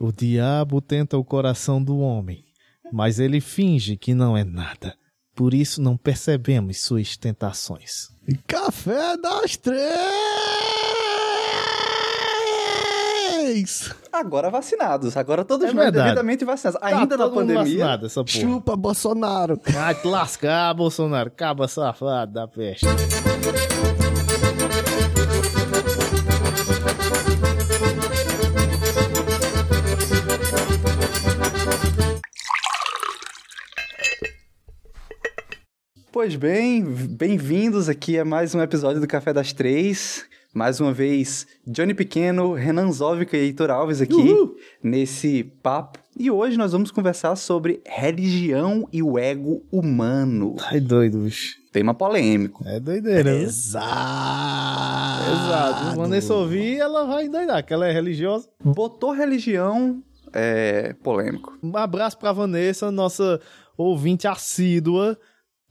O diabo tenta o coração do homem, mas ele finge que não é nada. Por isso não percebemos suas tentações. Café das três! Agora vacinados. Agora todos É nós verdade. devidamente vacinados. Tá Ainda na todo mundo pandemia. vacinado, essa porra. Chupa Bolsonaro! Vai te lascar, Bolsonaro. Caba safado da peste. Pois bem, bem-vindos aqui a mais um episódio do Café das Três. Mais uma vez, Johnny Pequeno, Renan Zóvica e Heitor Alves aqui nesse papo. E hoje nós vamos conversar sobre religião e o ego humano. Ai, doido, bicho. Tema polêmico. É doideira, né? Exato! Exato. Vanessa ouvir, ela vai endoidar, que ela é religiosa. Botou religião é polêmico. Um abraço pra Vanessa, nossa ouvinte assídua.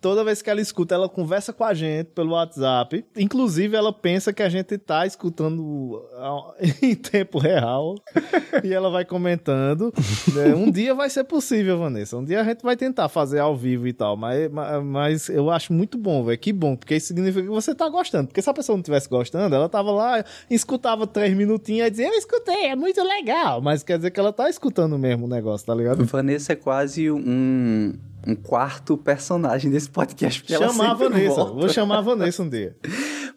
Toda vez que ela escuta, ela conversa com a gente pelo WhatsApp. Inclusive, ela pensa que a gente tá escutando ah, em tempo real. e ela vai comentando. né? Um dia vai ser possível, Vanessa. Um dia a gente vai tentar fazer ao vivo e tal. Mas, mas, mas eu acho muito bom, velho. Que bom, porque isso significa que você tá gostando. Porque se a pessoa não estivesse gostando, ela tava lá, escutava três minutinhos e dizia, eu escutei, é muito legal. Mas quer dizer que ela tá escutando mesmo o negócio, tá ligado? Vanessa é quase um, um quarto personagem desse podcast. Porque ela Chamar a Vanessa. volta. Vou chamar a Vanessa um dia.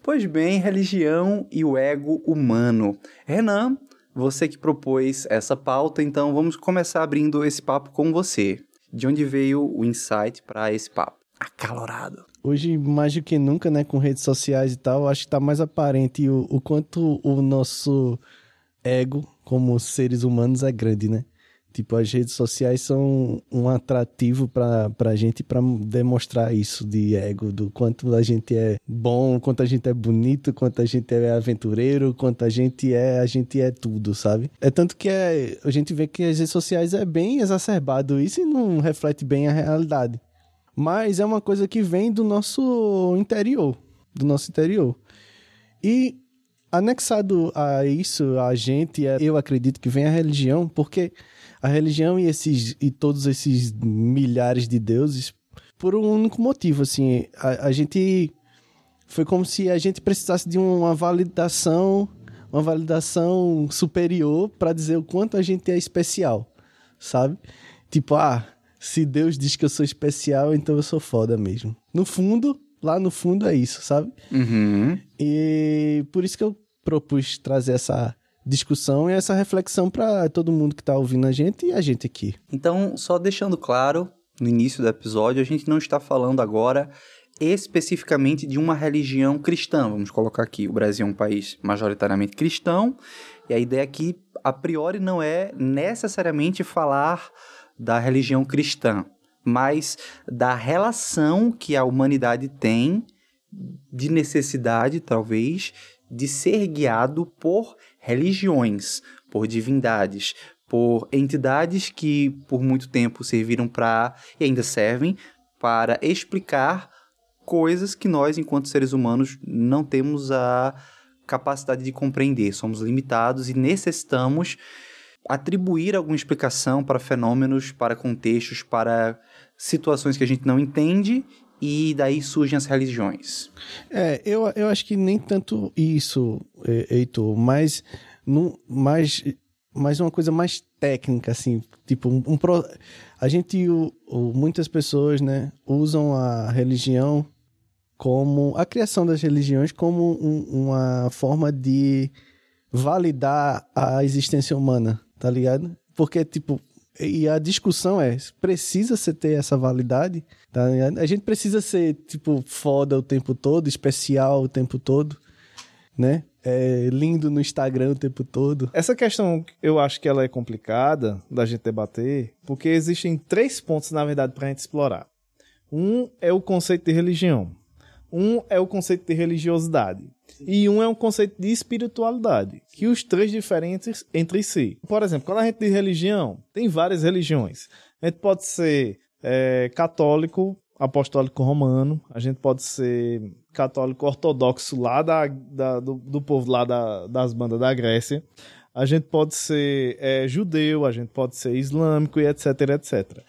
Pois bem, religião e o ego humano. Renan, você que propôs essa pauta, então vamos começar abrindo esse papo com você. De onde veio o insight para esse papo? Acalorado. Hoje, mais do que nunca, né, com redes sociais e tal, acho que tá mais aparente o, o quanto o nosso ego, como seres humanos, é grande, né? Tipo, as redes sociais são um atrativo pra, pra gente pra demonstrar isso de ego, do quanto a gente é bom, quanto a gente é bonito, quanto a gente é aventureiro, quanto a gente é, a gente é tudo, sabe? É tanto que é, a gente vê que as redes sociais é bem exacerbado isso e não reflete bem a realidade. Mas é uma coisa que vem do nosso interior, do nosso interior. E anexado a isso, a gente, é- eu acredito que vem a religião, porque a religião e esses e todos esses milhares de deuses por um único motivo, assim, a, a gente foi como se a gente precisasse de uma validação, uma validação superior para dizer o quanto a gente é especial, sabe? Tipo, ah, se Deus diz que eu sou especial, então eu sou foda mesmo. No fundo, lá no fundo é isso, sabe? Uhum. E por isso que eu propus trazer essa discussão e essa reflexão para todo mundo que tá ouvindo a gente e a gente aqui. Então, só deixando claro, no início do episódio, a gente não está falando agora especificamente de uma religião cristã. Vamos colocar aqui, o Brasil é um país majoritariamente cristão, e a ideia aqui, a priori, não é necessariamente falar da religião cristã, mas da relação que a humanidade tem de necessidade, talvez, de ser guiado por religiões, por divindades, por entidades que por muito tempo serviram para e ainda servem para explicar coisas que nós, enquanto seres humanos, não temos a capacidade de compreender. Somos limitados e necessitamos atribuir alguma explicação para fenômenos, para contextos, para situações que a gente não entende e daí surgem as religiões. É, eu, eu acho que nem tanto isso, Heitor, mas, no, mais, mais uma coisa mais técnica, assim, tipo, um, um pro- a gente, o, o- muitas pessoas, né, usam a religião como, a criação das religiões como um- uma forma de validar a existência humana, tá ligado? Porque, tipo, e a discussão é, precisa você ter essa validade, tá? A gente precisa ser, tipo, foda o tempo todo, especial o tempo todo, né? É, lindo no Instagram o tempo todo. Essa questão, eu acho que ela é complicada da gente debater, porque existem três pontos, na verdade, pra gente explorar. Um é o conceito de religião. Um é o conceito de religiosidade. E um é um conceito de espiritualidade. Que os três diferentes entre si. Por exemplo, quando a gente diz religião, tem várias religiões. A gente pode ser é, católico, apostólico romano. A gente pode ser católico ortodoxo lá da, da- do, do povo lá da- das bandas da Grécia. a gente pode ser é, judeu, a gente pode ser islâmico e etc, etc.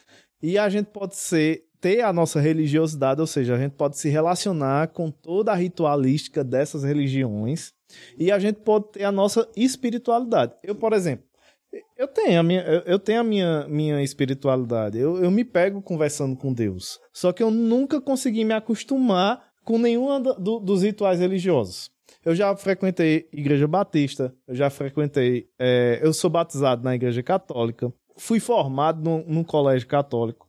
E a gente pode ser ter a nossa religiosidade, ou seja, a gente pode se relacionar com toda a ritualística dessas religiões e a gente pode ter a nossa espiritualidade. Eu, por exemplo, eu tenho a minha, eu tenho a minha, minha espiritualidade. Eu, eu me pego conversando com Deus. Só que eu nunca consegui me acostumar com nenhum do, dos rituais religiosos. Eu já frequentei igreja batista, eu já frequentei. É, eu sou batizado na igreja católica, fui formado num, num colégio católico,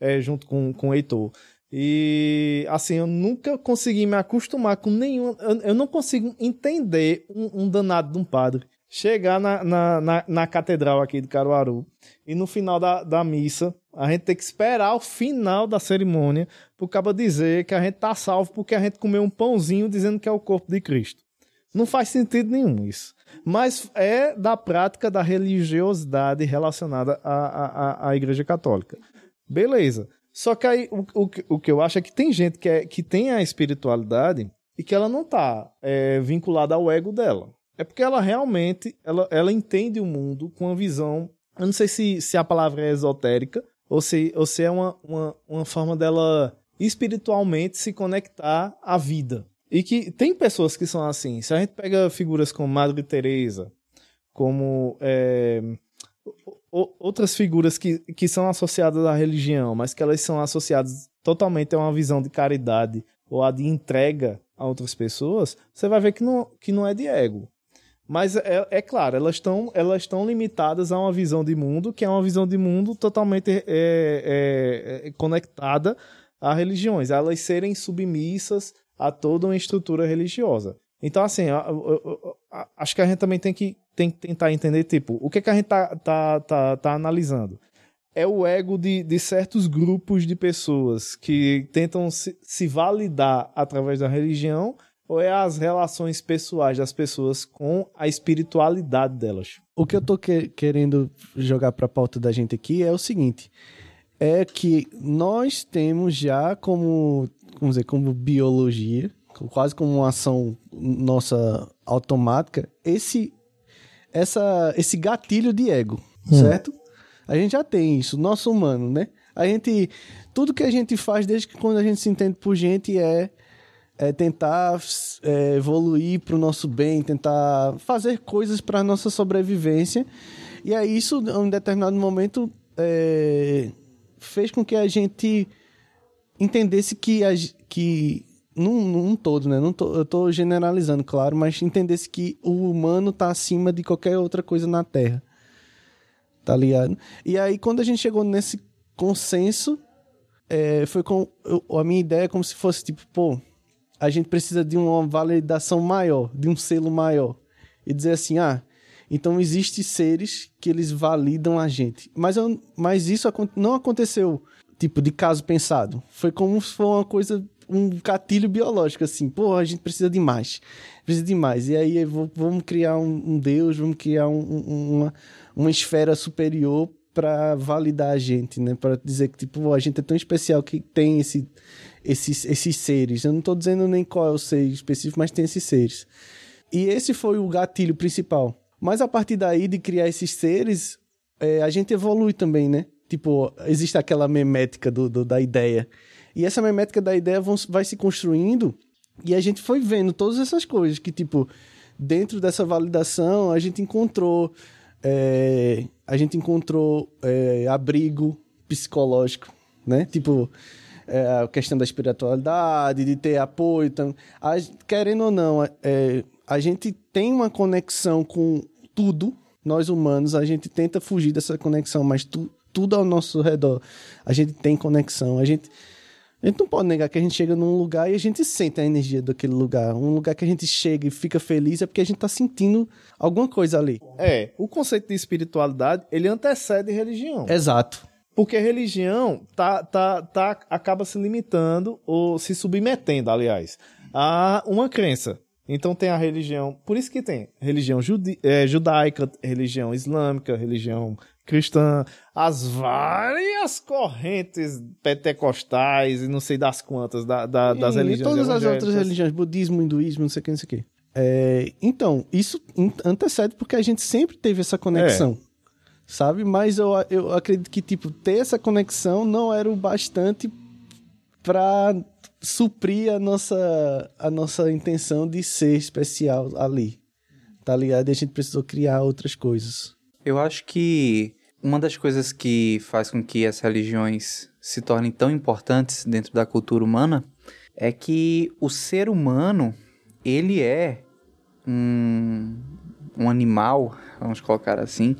é, junto com, com o Heitor. E assim, eu nunca consegui me acostumar com nenhum. Eu, eu não consigo entender um, um danado de um padre chegar na, na, na, na, catedral aqui de Caruaru e no final da, da missa a gente tem que esperar o final da cerimônia pro cabo dizer que a gente tá salvo porque a gente comeu um pãozinho dizendo que é o corpo de Cristo. Não faz sentido nenhum isso. Mas é da prática da religiosidade relacionada à, à, à Igreja Católica. Beleza. Só que aí o, o, o que eu acho é que tem gente que, é, que tem a espiritualidade e que ela não tá é, vinculada ao ego dela. É porque ela realmente ela, ela entende o mundo com uma visão. Eu não sei se, se a palavra é esotérica ou se, ou se é uma, uma, uma forma dela espiritualmente se conectar à vida. E que tem pessoas que são assim. Se a gente pega figuras como Madre Teresa, como é, outras figuras que, que são associadas à religião, mas que elas são associadas totalmente a uma visão de caridade ou a de entrega a outras pessoas, você vai ver que não, que não é de ego. Mas é, é claro, elas estão elas estão limitadas a uma visão de mundo que é uma visão de mundo totalmente é, é, é, conectada a religiões, elas serem submissas a toda uma estrutura religiosa. Então, assim, eu, eu, eu, acho que a gente também tem que, tem que tentar entender, tipo, o que, que a gente tá, tá, tá, tá analisando? É o ego de, de certos grupos de pessoas que tentam se, se validar através da religião ou é as relações pessoais das pessoas com a espiritualidade delas? O que eu tô que querendo jogar para a pauta da gente aqui é o seguinte: é que nós temos já como, vamos dizer, como biologia, quase como uma ação nossa automática, esse essa esse gatilho de ego, hum. certo? A gente já tem isso, nosso humano, né? A gente tudo que a gente faz desde que quando a gente se entende por gente é é tentar é, evoluir para o nosso bem, tentar fazer coisas para nossa sobrevivência. E aí isso, em um determinado momento, é, fez com que a gente entendesse que, a, que num, num todo, né? Não tô, eu estou generalizando, claro, mas entendesse que o humano está acima de qualquer outra coisa na Terra. Tá ligado? E aí, quando a gente chegou nesse consenso, é, foi com. Eu, a minha ideia é como se fosse tipo, pô, a gente precisa de uma validação maior, de um selo maior. E dizer assim, ah, então existem seres que eles validam a gente. Mas, eu, mas isso não aconteceu, tipo, de caso pensado. Foi como se fosse uma coisa, um gatilho biológico, assim. Pô, a gente precisa de mais. Precisa de mais. E aí vamos criar um, um Deus, vamos criar um, uma, uma esfera superior para validar a gente, né? Para dizer que, tipo, a gente é tão especial que tem esse esses, esses seres. Eu não estou dizendo nem qual é o ser específico, mas tem esses seres. E esse foi o gatilho principal. Mas a partir daí de criar esses seres, é, a gente evolui também, né? Tipo, existe aquela memética do, do, da ideia. E essa memética da ideia vão, vai se construindo e a gente foi vendo todas essas coisas que, tipo, dentro dessa validação, a gente encontrou. É, a gente encontrou é, abrigo psicológico, né? Tipo, é, a questão da espiritualidade, de ter apoio. Então, a, querendo ou não, é, a gente tem uma conexão com tudo, nós humanos, a gente tenta fugir dessa conexão, mas tu, tudo ao nosso redor, a gente tem conexão, a gente... A gente não pode negar que a gente chega num lugar e a gente sente a energia daquele lugar. Um lugar que a gente chega e fica feliz é porque a gente tá sentindo alguma coisa ali. É, o conceito de espiritualidade, ele antecede religião. Exato. Porque a religião tá, tá, tá, acaba se limitando, ou se submetendo, aliás, a uma crença. Então tem a religião, por isso que tem religião judi, é, judaica, religião islâmica, religião cristã, as várias correntes pentecostais e não sei das quantas da, da, das religiões. E todas as outras religiões, budismo, hinduísmo, não sei o que, não sei o que. É, então, isso antecede porque a gente sempre teve essa conexão. É. Sabe? Mas eu, eu acredito que, tipo, ter essa conexão não era o bastante para suprir a nossa, a nossa intenção de ser especial ali. Tá ligado? E a gente precisou criar outras coisas. Eu acho que uma das coisas que faz com que as religiões se tornem tão importantes dentro da cultura humana é que o ser humano, ele é um, um animal, vamos colocar assim,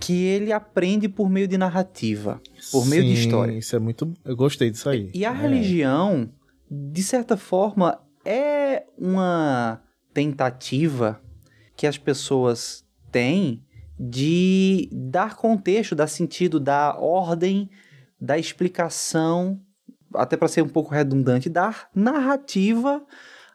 que ele aprende por meio de narrativa, por Sim, meio de história. Isso é muito. Eu gostei disso aí. E a é. religião, de certa forma, é uma tentativa que as pessoas têm de dar contexto, dar sentido, dar ordem, dar explicação, até para ser um pouco redundante, dar narrativa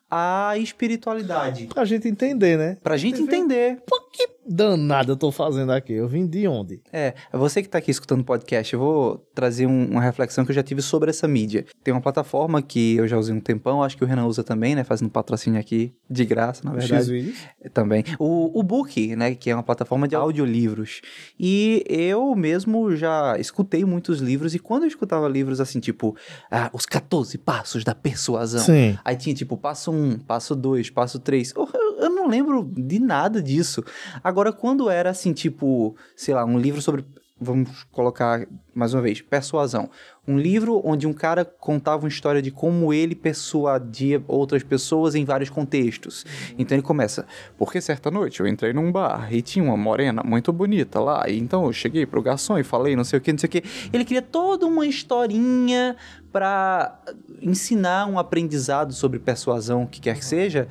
à espiritualidade. Pra gente entender, né? Pra gente entender. Por que danada eu tô fazendo aqui? Eu vim de onde? É, você que tá aqui escutando o podcast, eu vou trazer um, uma reflexão que eu já tive sobre essa mídia. Tem uma plataforma que eu já usei um tempão, acho que o Renan usa também, né? Fazendo patrocínio aqui de graça, na verdade. x Também. O, o Book, né? Que é uma plataforma de audiolivros. E eu mesmo já escutei muitos livros, e quando eu escutava livros assim, tipo, ah, os 14 passos da persuasão. Sim. Aí tinha, tipo, passo 1, passo 2, passo 3. Eu, eu não lembro de nada disso. Agora, quando era assim, tipo, sei lá, um livro sobre. Vamos colocar mais uma vez, persuasão. Um livro onde um cara contava uma história de como ele persuadia outras pessoas em vários contextos. Então ele começa, porque certa noite eu entrei num bar e tinha uma morena muito bonita lá, e então eu cheguei pro garçom e falei não sei o que, não sei o que. Ele cria toda uma historinha para ensinar um aprendizado sobre persuasão, o que quer que seja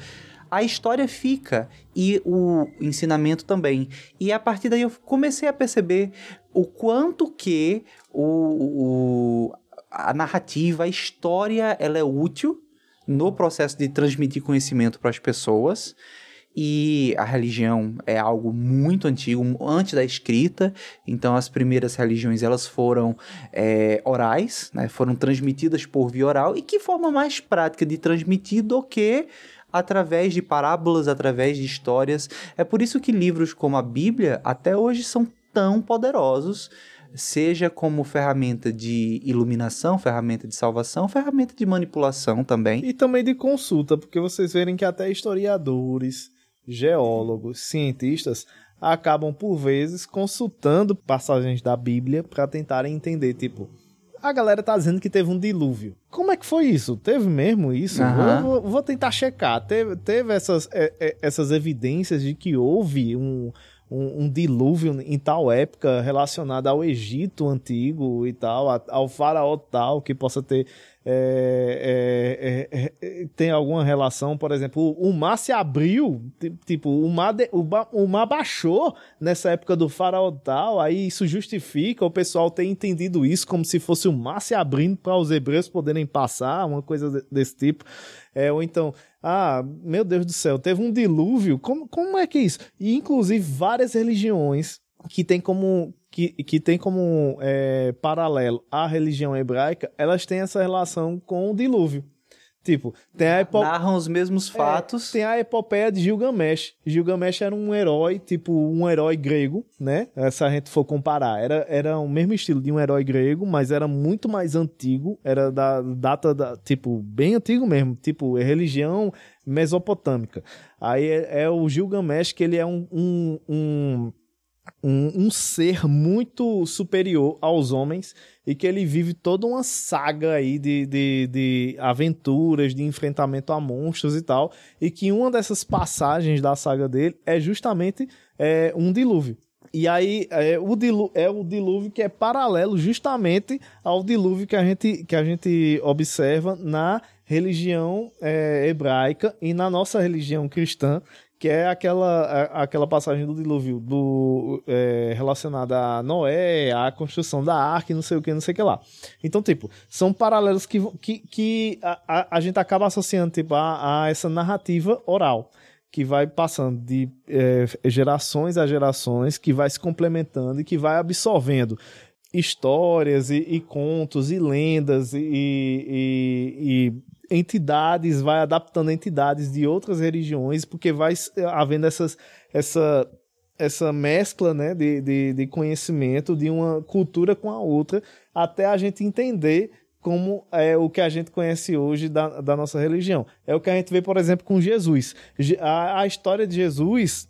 a história fica e o ensinamento também. E a partir daí eu comecei a perceber o quanto que o, o a narrativa, a história, ela é útil no processo de transmitir conhecimento para as pessoas. E a religião é algo muito antigo, antes da escrita. Então, as primeiras religiões elas foram é, orais, né? foram transmitidas por via oral. E que forma mais prática de transmitir do que através de parábolas, através de histórias. É por isso que livros como a Bíblia até hoje são tão poderosos, seja como ferramenta de iluminação, ferramenta de salvação, ferramenta de manipulação também. E também de consulta, porque vocês verem que até historiadores, geólogos, cientistas acabam por vezes consultando passagens da Bíblia para tentarem entender, tipo, a galera tá dizendo que teve um dilúvio. Como é que foi isso? Teve mesmo isso? Uhum. Vou, vou, tentar checar. Teve, teve essas, é, é, essas evidências de que houve um, um, um, dilúvio em tal época relacionado ao Egito antigo e tal, ao faraó tal, que possa ter é, é, é, é, tem alguma relação, por exemplo, o mar se abriu, tipo, o mar, de, o, o, mar baixou nessa época do faraó tal, aí isso justifica o pessoal ter entendido isso como se fosse o mar se abrindo para os hebreus poderem passar, uma coisa desse tipo. É, ou então, ah, meu Deus do céu, teve um dilúvio, como, como é que é isso? E inclusive várias religiões que tem como que, que tem como é, paralelo a religião hebraica, elas têm essa relação com o dilúvio. Tipo, tem a epo... Narram os mesmos é, fatos. É, tem a epopeia de Gilgamesh. Gilgamesh era um herói, tipo, um herói grego, né? Se a gente for comparar. Era, era o mesmo estilo de um herói grego, mas era muito mais antigo. Era da data, da, tipo, bem antigo mesmo. Tipo, religião mesopotâmica. Aí é, é o Gilgamesh, que ele é um, um, um um, um, ser muito superior aos homens e que ele vive toda uma saga aí de, de, de, aventuras, de enfrentamento a monstros e tal, e que uma dessas passagens da saga dele é justamente é, um dilúvio. E aí é o, dilúvio, é o dilúvio que é paralelo justamente ao dilúvio que a gente, que a gente observa na religião é, hebraica e na nossa religião cristã, que é aquela, aquela passagem do dilúvio do, é, relacionada a Noé, a construção da arca, não sei o que, não sei o que lá. Então, tipo, são paralelos que, que, que a, a, a gente acaba associando tipo, a, a, essa narrativa oral, que vai passando de é, gerações a gerações, que vai se complementando e que vai absorvendo histórias e, e contos e lendas e, e, e entidades, vai adaptando entidades de outras religiões, porque vai havendo essas, essa, essa mescla né, de, de, de conhecimento de uma cultura com a outra, até a gente entender como é o que a gente conhece hoje da, da nossa religião. É o que a gente vê, por exemplo, com Jesus. A, a história de Jesus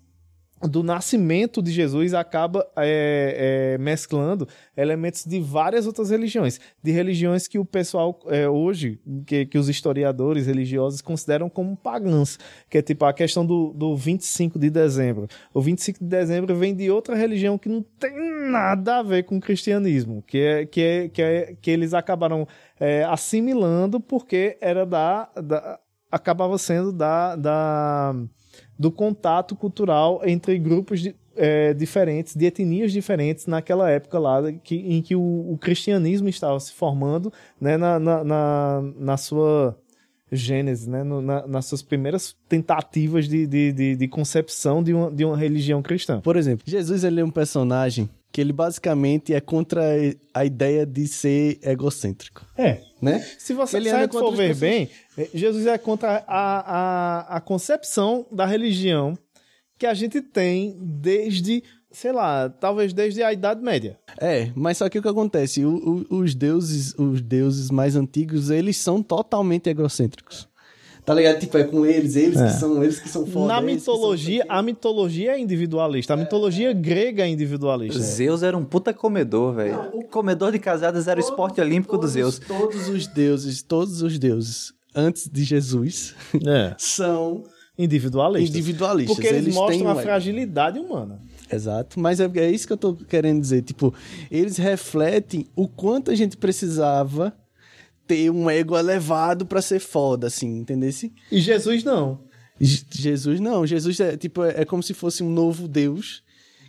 do nascimento de Jesus acaba é, é, mesclando elementos de várias outras religiões, de religiões que o pessoal é, hoje, que, que os historiadores religiosos consideram como pagãs, que é tipo a questão do, do 25 de dezembro. O 25 de dezembro vem de outra religião que não tem nada a ver com o cristianismo, que é que, é, que, é, que eles acabaram é, assimilando porque era da, da acabava sendo da, da do contato cultural entre grupos de, é, diferentes, de etnias diferentes naquela época lá que, em que o, o cristianismo estava se formando né, na, na, na, na sua gênese, né, no, na, nas suas primeiras tentativas de, de, de, de, concepção de uma, de uma religião cristã. Por exemplo, Jesus ele é um personagem que ele basicamente é contra a ideia de ser egocêntrico. É. Né? Se você ele se for ver bem, eh, Jesus é contra a, a, a concepção da religião que a gente tem desde, sei lá, talvez desde a Idade Média. É, mas só que o que acontece? O, o, os deuses, os deuses mais antigos, eles são totalmente egocêntricos. Tá ligado? Tipo, é com eles, eles é. que são, eles que são foda. Na mitologia, a mitologia é individualista. A mitologia grega é individualista. Zeus era um puta comedor, velho. O comedor de casadas era o esporte olímpico dos Zeus. Todos os deuses, todos os deuses antes de Jesus é. são individualistas. Individualistas. Porque eles, eles mostram a fragilidade humana. Exato, mas é, é isso que eu tô querendo dizer. Tipo, eles refletem o quanto a gente precisava ter um ego elevado para ser foda, assim, entendesse? E Jesus não. Jesus não. Jesus é tipo é, é como se fosse um novo Deus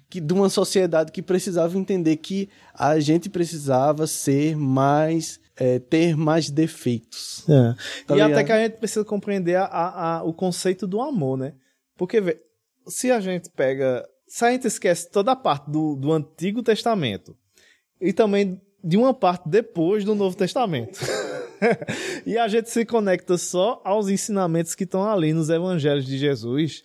que de uma sociedade que precisava entender que a gente precisava ser mais é, ter mais defeitos. É. Tá e ligado? até que a gente precisa compreender a, a, a, o conceito do amor, né? Porque vê, se a gente pega, se a gente esquece toda a parte do, do Antigo Testamento e também de uma parte depois do Novo Testamento. e a gente se conecta só aos ensinamentos que estão ali nos evangelhos de Jesus.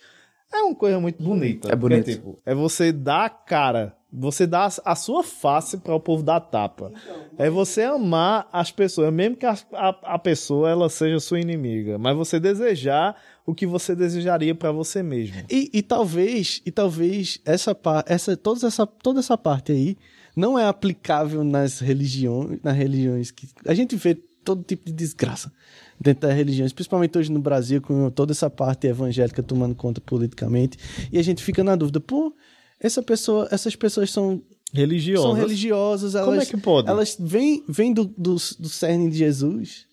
É uma coisa muito bonita. É bonito. Porque, tipo, é você dar a cara, você dar a sua face para o povo dar tapa. É você amar as pessoas, mesmo que a, a, a, pessoa ela seja sua inimiga, mas você desejar o que você desejaria para você mesmo. E, e talvez, e talvez essa essa toda essa toda essa parte aí não é aplicável nas religiões, nas religiões que a gente vê todo tipo de desgraça dentro das religiões, principalmente hoje no Brasil, com toda essa parte evangélica tomando conta politicamente, e a gente fica na dúvida, pô, essa pessoa, essas pessoas são religiosas, são religiosas, elas, como é que pode? Elas vêm, vêm do, do, do cerne de Jesus,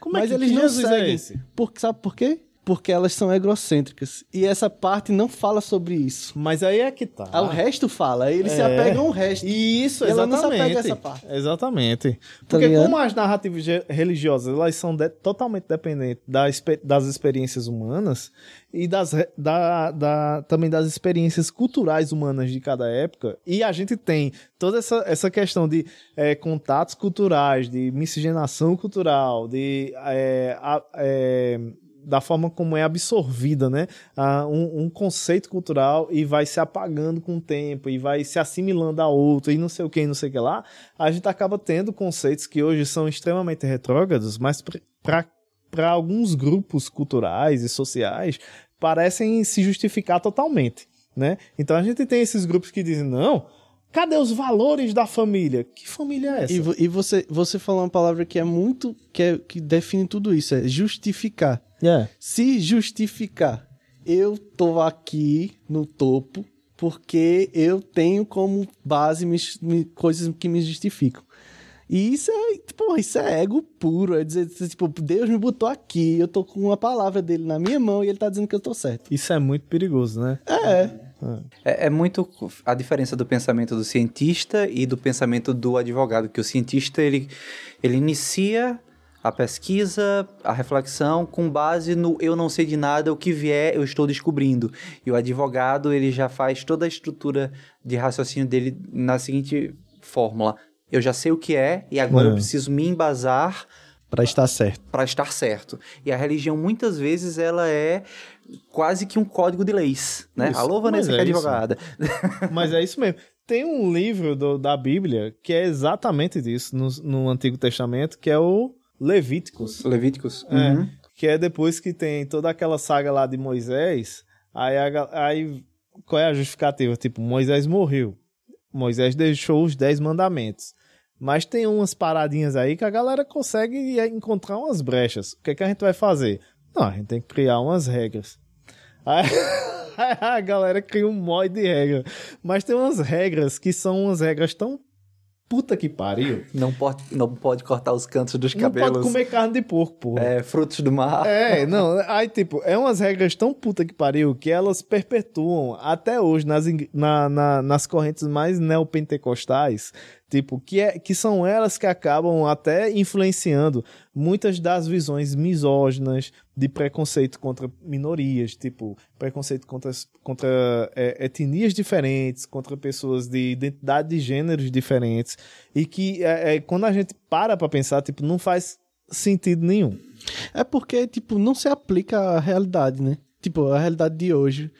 como é mas que eles que não Jesus é seguem. É? Por, sabe por quê? Porque elas são egocêntricas. E essa parte não fala sobre isso. Mas aí é que tá. O resto fala, eles é. se apegam ao resto. Isso, e exatamente. Ela não se apega a essa parte. Exatamente. Tá porque ligado? como as narrativas religiosas, elas são de, totalmente dependentes da, das experiências humanas e das, da, da, também das experiências culturais humanas de cada época, e a gente tem toda essa, essa questão de é, contatos culturais, de miscigenação cultural, de é, é, da forma como é absorvida, né? Ah, um, um, conceito cultural e vai se apagando com o tempo e vai se assimilando a outro e não sei o que, não sei o que lá, a gente acaba tendo conceitos que hoje são extremamente retrógrados, mas para alguns grupos culturais e sociais parecem se justificar totalmente, né? Então a gente tem esses grupos que dizem, não, Cadê os valores da família? Que família é essa? E, e, você, você falou uma palavra que é muito. que, é, que define tudo isso: é justificar. Yeah. Se justificar. Eu tô aqui no topo porque eu tenho como base me, me, coisas que me justificam. E isso é, porra, isso é ego puro. É dizer, tipo, Deus me botou aqui, eu tô com uma palavra dele na minha mão e ele tá dizendo que eu tô certo. Isso é muito perigoso, né? É. É, é, muito a diferença do pensamento do cientista e do pensamento do advogado, que o cientista ele, ele inicia a pesquisa, a reflexão com base no eu não sei de nada, o que vier eu estou descobrindo. E o advogado ele já faz toda a estrutura de raciocínio dele na seguinte fórmula: eu já sei o que é e agora é. eu preciso me embasar Pra estar certo. para estar certo. E a religião muitas vezes ela é quase que um código de leis, né? Isso, Alô, Vanessa, mas que é é advogada. Mas é isso mesmo. Tem um livro do- da Bíblia que é exatamente disso no, no Antigo Testamento, que é o Levíticos. Levíticos. É, Uhum. que é depois que tem toda aquela saga lá de Moisés, aí, a aí qual é a justificativa? Tipo, Moisés morreu. Moisés deixou os dez mandamentos. Mas tem umas paradinhas aí que a galera consegue encontrar umas brechas. O que, é que a gente vai fazer? Não, a gente tem que criar umas regras. Aí, a galera cria um mod de regra. Mas tem umas regras que são umas regras tão puta que pariu. Não, pode, não pode cortar os cantos dos Não cabelos. pode comer carne de porco, porra. é, frutos do mar. É, não, aí tipo, é umas regras tão puta que pariu que elas perpetuam até hoje nas, na- na- nas correntes mais neopentecostais, tipo, que, é, que são elas que acabam até influenciando muitas das visões misóginas de preconceito contra minorias, tipo, preconceito contra, contra é, etnias diferentes, contra pessoas de identidade de gêneros diferentes, e que é, é, quando a gente para pra pensar, tipo, não faz sentido nenhum. É porque, tipo, não se aplica à realidade, né? Tipo, a realidade de hoje.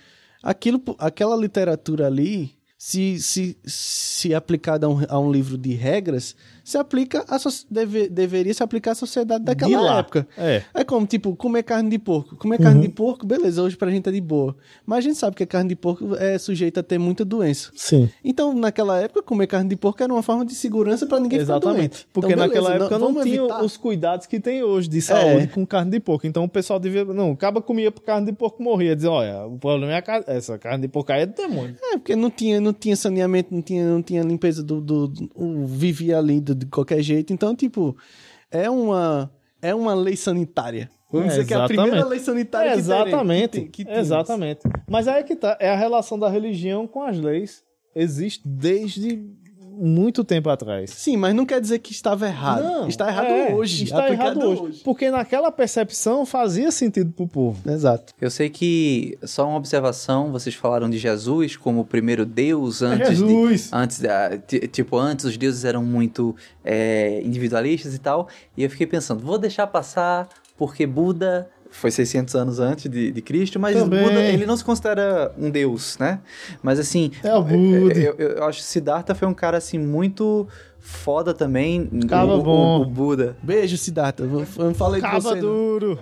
Aquilo, aquela literatura ali, se, se, se aplicada a um, a um livro de regras, se aplica a soci- deve, deveria se aplicar à sociedade De daquela época. É. É como, tipo, comer carne de porco. Comer carne Uhum. de porco, beleza, hoje pra gente é de boa. Mas a gente sabe que a carne de porco é sujeita a ter muita doença. Sim. Então, naquela época, comer carne de porco era uma forma de segurança pra ninguém ficar Exatamente. doente. Porque Então, naquela beleza, época não, vamos tinha evitar. os cuidados que tem hoje de saúde É. com carne de porco. Então o pessoal devia. Não, acaba comia carne de porco morria. Dizia, olha, o problema é a ca- essa carne de porco aí é do demônio. É, porque não tinha, não tinha saneamento, não tinha, não tinha limpeza do. do, do- o- vivia ali de, de qualquer jeito. Então, tipo, é uma. É uma lei sanitária. Vamos É, dizer que é a primeira lei sanitária É, que exatamente. que tem- que temos. exatamente. Mas aí é que tá. É a relação da religião com as leis. Existe desde muito tempo atrás. Sim, mas não quer dizer que estava errado. Não, está errado é, hoje. Está aplicado errado hoje. Porque naquela percepção fazia sentido pro povo. Exato. Eu sei que, só uma observação, vocês falaram de Jesus como o primeiro Deus antes de... Jesus! Antes, da- ti- tipo, antes os deuses eram muito é, individualistas e tal. E eu fiquei pensando, vou deixar passar porque Buda foi 600 anos antes de, de Cristo, mas Também. Buda, ele não se considera um deus, né? Mas assim... É o Buda. Eu, eu- eu acho que Siddhartha foi um cara, assim, muito foda também. Cara o, o- bom. o Buda. Beijo, Siddhartha. Eu falei de Caba você. não. duro!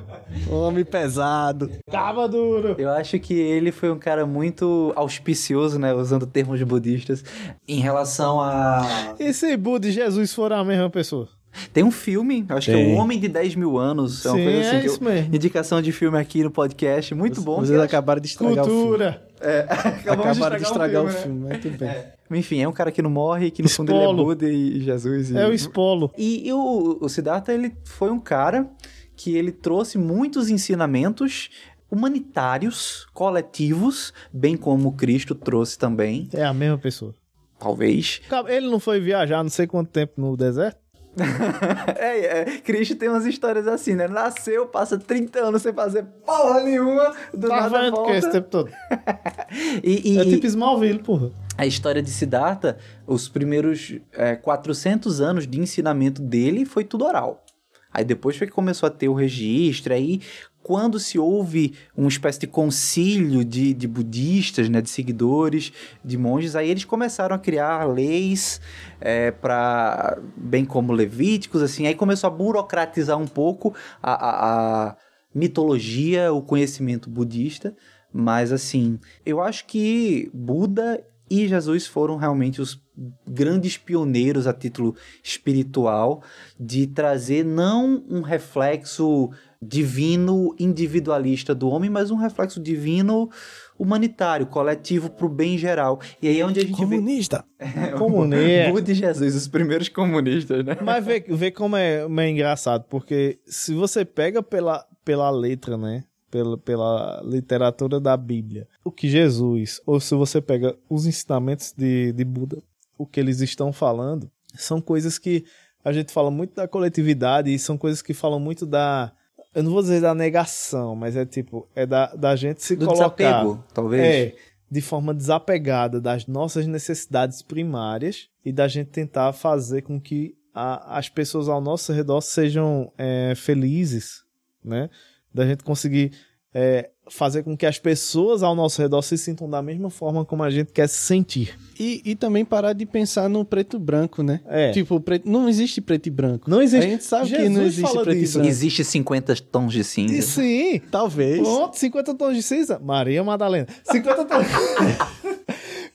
Homem pesado. Caba duro! Eu acho que ele foi um cara muito auspicioso, né? Usando termos budistas, em relação a. E se Buda e Jesus foram a mesma pessoa? Tem um filme, acho que é Tem. O Homem de 10 mil anos. É uma Sim, coisa assim é que isso eu- mesmo. Indicação de filme aqui no podcast, muito bom. Vocês acabaram de estragar o filme. Cultura! É, Acabaram de estragar o né? filme, mas tudo bem. Enfim, é um cara que não morre, que no fundo ele é Espolo. Buda e Jesus. E... É o espolo. E, e o, o Siddhartha, ele foi um cara que ele trouxe muitos ensinamentos humanitários, coletivos, bem como Cristo trouxe também, É a mesma pessoa. talvez. Ele não foi viajar não sei quanto tempo no deserto? é, é, Cristo tem umas histórias assim, né? Nasceu, passa 30 anos sem fazer porra nenhuma, do Tá nada vendo que esse volta. tempo todo? E, e- É tipo Smallville, porra. a história de Siddhartha, os primeiros é, 400 anos de ensinamento dele foi tudo oral. Aí depois foi que começou a ter o registro, aí quando se houve uma espécie de concílio de, de budistas, né, de seguidores, de monges, aí eles começaram a criar leis é, para bem como levíticos, assim, aí começou a burocratizar um pouco a, a- a mitologia, o conhecimento budista, mas assim, eu acho que Buda e Jesus foram realmente os grandes pioneiros a título espiritual de trazer não um reflexo divino individualista do homem, mas um reflexo divino humanitário, coletivo para o bem geral. E aí é onde a gente Comunista. vê Comunista. Buda e Jesus, os primeiros comunistas, né? Mas vê, vê como, é, como é engraçado, porque se você pega pela, pela letra, né? Pela, pela literatura da Bíblia, o que Jesus, ou se você pega os ensinamentos de, de Buda, o que eles estão falando, são coisas que a gente fala muito da coletividade e são coisas que falam muito da. Eu não vou dizer da negação, mas é tipo, é da, da gente se Do colocar. desapego, talvez. É, de forma desapegada das nossas necessidades primárias e da gente tentar fazer com que a, as pessoas ao nosso redor sejam é, felizes, né? Da gente conseguir é, fazer com que as pessoas ao nosso redor se sintam da mesma forma como a gente quer se sentir. E, e também parar de pensar no preto e branco, né? É. Tipo, preto, não existe preto e branco. Não existe. A gente sabe que Jesus não existe preto disso. e branco. Existe 50 tons de cinza. E sim, Talvez. Pronto, 50 tons de cinza. Maria Madalena. 50 tons.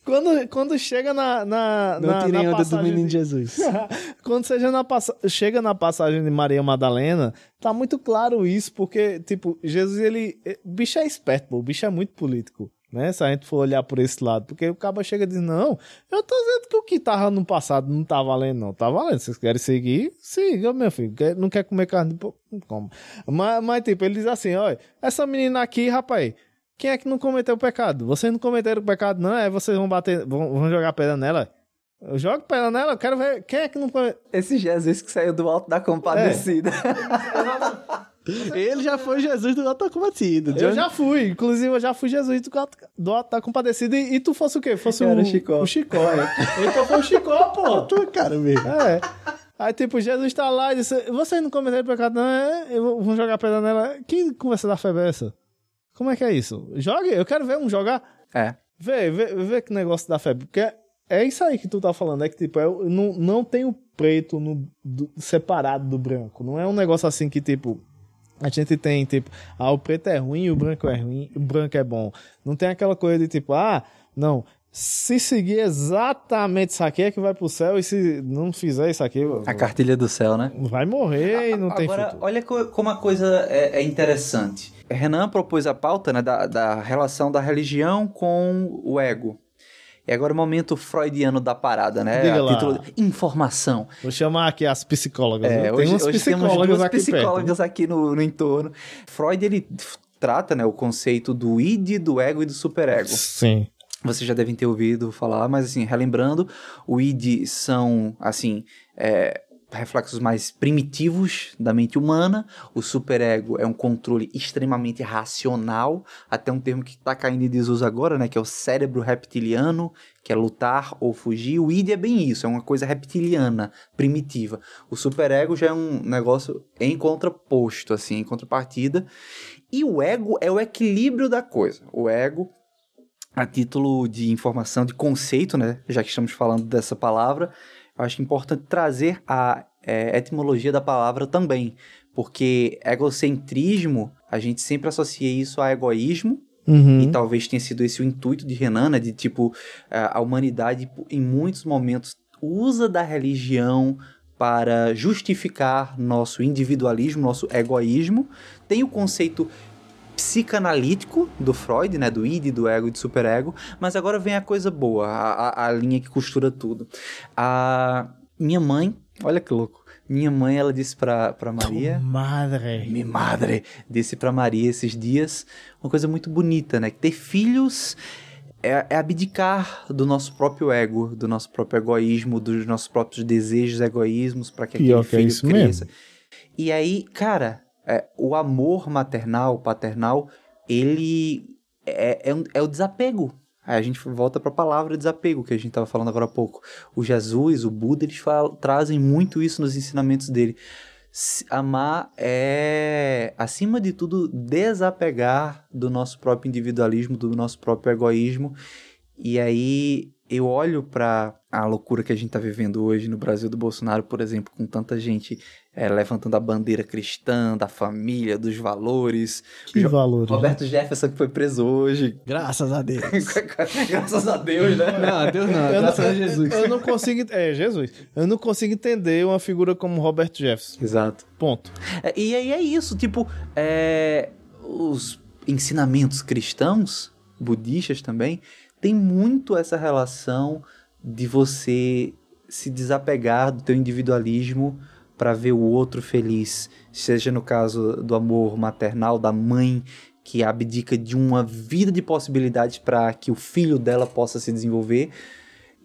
quando, quando chega na. na Não na, tirem na onda do menino de- Jesus. quando seja na passa... chega na passagem de Maria Madalena, tá muito claro isso, porque, tipo, Jesus, ele. O bicho é esperto, pô. O bicho é muito político. Né? Se a gente for olhar por esse lado. Porque o cabo chega e diz: Não, eu tô dizendo que o que tava no passado não tá valendo, não. Tá valendo. Vocês querem seguir? Siga, meu filho. Não quer comer carne de porco? Não coma. Mas, mas, tipo, ele diz assim: Olha, essa menina aqui, rapaz. Quem é que não cometeu o pecado? Vocês não cometeram o pecado, não? É vocês vão bater, vão, vão jogar pedra nela? Eu jogo pedra nela, eu quero ver. Quem é que não cometeu? Esse Jesus que saiu do alto da compadecida. Ele já foi Jesus do Alto Combatido. Eu já fui, inclusive eu já fui Jesus do, Alto- do Alto da Compadecida e, e tu fosse o quê? Fosse Era o o Chicó. O Chicó, é. Então foi o Chicó, pô. Tua cara mesmo. É. Aí, tipo, Jesus tá lá e disse: Vocês não cometeram pecado, não? É, eu vou vou jogar pedra nela. Que conversa da febre é essa? Como é que é isso? Jogue, eu quero ver um jogar. É. Vê, vê, vê que negócio da febre. Porque é, é isso aí que tu tá falando. É que, tipo, o- não, não tem o preto no, do- separado do branco. Não é um negócio assim que, tipo. A gente tem, tipo, ah, o preto é ruim, o branco é ruim, o branco é bom. Não tem aquela coisa de tipo, ah, não, se seguir exatamente isso aqui é que vai pro céu e se não fizer isso aqui, A cartilha do céu, né? vai morrer e não tem Agora, futuro. olha co- como a coisa é, é interessante. Renan propôs a pauta né, da, da relação da religião com o ego. E agora o momento freudiano da parada, né? Diga lá. título de informação. Vou chamar aqui as psicólogas. É, né? hoje, hoje temos psicólogas duas aqui psicólogas aqui no, no entorno. Freud, ele trata né, o conceito do id, do ego e do superego. perto. Sim. Vocês já devem ter ouvido falar, mas assim, relembrando, o id são, assim, é, reflexos mais primitivos da mente humana, o superego é um controle extremamente racional, até um termo que está caindo em desuso agora, né, que é o cérebro reptiliano, que é lutar ou fugir. O id é bem isso, é uma coisa reptiliana, primitiva. O superego já é um negócio em contraposto, assim, em contrapartida. E o ego é o equilíbrio da coisa. O ego a título de informação, de conceito, né? Já que estamos falando dessa palavra, eu acho importante trazer a é, etimologia da palavra também, porque egocentrismo, a gente sempre associa isso a egoísmo, Uhum. e talvez tenha sido esse o intuito de Renan, né? De tipo, a a humanidade, em muitos momentos, usa da religião para justificar nosso individualismo, nosso egoísmo. Tem o conceito psicanalítico do Freud, né, do id, do ego e do superego, mas agora vem a coisa boa, a, a- a linha que costura tudo. A minha mãe, olha que louco, minha mãe, ela disse pra, pra Maria... Madre. Mi madre disse pra Maria esses dias uma coisa muito bonita, né? Que ter filhos é, é abdicar do nosso próprio ego, do nosso próprio egoísmo, dos nossos próprios desejos, egoísmos, para que Pior aquele que é isso cresça. E aí, cara, é, o amor maternal, paternal, ele é, é, é o desapego. Aí a gente volta para a palavra desapego que a gente estava falando agora há pouco. O Jesus, o Buda, eles trazem muito isso nos ensinamentos dele. Amar é, acima de tudo, desapegar do nosso próprio individualismo, do nosso próprio egoísmo. E aí eu olho para a loucura que a gente está vivendo hoje no Brasil do Bolsonaro, por exemplo, com tanta gente é, levantando a bandeira cristã, da família, dos valores. Que Jo- valores. Roberto Jefferson que foi preso hoje. Graças a Deus. Graças a Deus, né? Não, Deus não. Eu Graças não, a Jesus. eu não consigo. É, Jesus. Eu não consigo entender uma figura como Roberto Jefferson. Exato. Ponto. É, E aí é isso, tipo, é, os ensinamentos cristãos, budistas também, tem muito essa relação de você se desapegar do teu individualismo para ver o outro feliz, seja no caso do amor maternal da mãe que abdica de uma vida de possibilidades para que o filho dela possa se desenvolver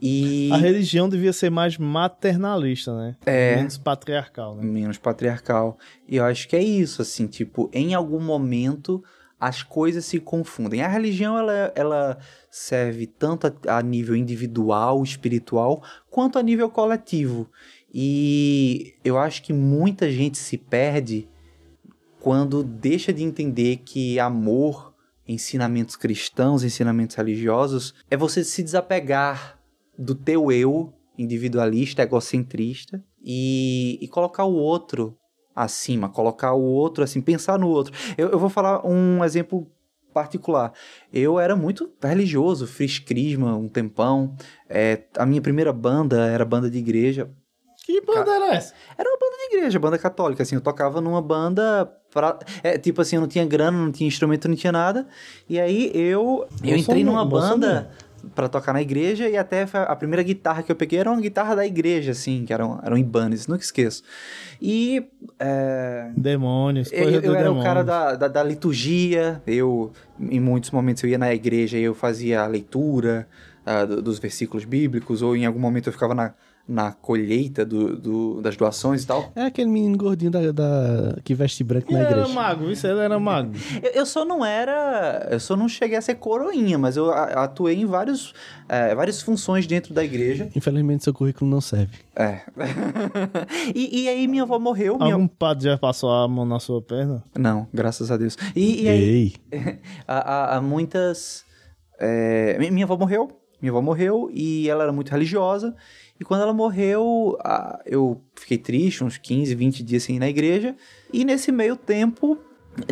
e A religião devia ser mais maternalista, né? É. Menos patriarcal, né? menos patriarcal. E eu acho que é isso, assim, tipo, em algum momento as coisas se confundem. A religião, ela, ela serve tanto a, a nível individual, espiritual, quanto a nível coletivo. E eu acho que muita gente se perde quando deixa de entender que amor, ensinamentos cristãos, ensinamentos religiosos, é você se desapegar do teu eu individualista, egocentrista e, e colocar o outro acima, colocar o outro assim, pensar no outro. Eu, eu vou falar um exemplo particular. Eu era muito religioso, fiz crisma um tempão. É, a minha primeira banda era banda de igreja. Que banda era essa? Era uma banda de igreja, banda católica, assim. Eu tocava numa banda. Pra, é, tipo assim, eu não tinha grana, não tinha instrumento, não tinha nada. E aí eu, eu entrei numa banda para tocar na igreja e até a primeira guitarra que eu peguei era uma guitarra da igreja, assim, que era um, era um Ibanez, nunca esqueço. E. É, Demônios, eu, coisa eu do era demônio. o cara da, da, da liturgia, eu, em muitos momentos, eu ia na igreja e eu fazia a leitura do- dos versículos bíblicos, ou em algum momento eu ficava na, na colheita do, do- das doações e tal. É aquele menino gordinho da, da- que veste branco Ele na era igreja. mago, isso ele era mago. Eu, eu só não era. Eu só não cheguei a ser coroinha, mas eu atuei em vários, é, várias funções dentro da igreja. Infelizmente, seu currículo não serve. É. e, e aí minha avó morreu. Minha... Algum padre já passou a mão na sua perna? Não, graças a Deus. E, e aí, Ei, há, muitas. é, mi- minha avó morreu. Minha avó morreu e ela era muito religiosa. E quando ela morreu, eu fiquei triste, uns 15, 20 dias ir na igreja. E nesse meio tempo,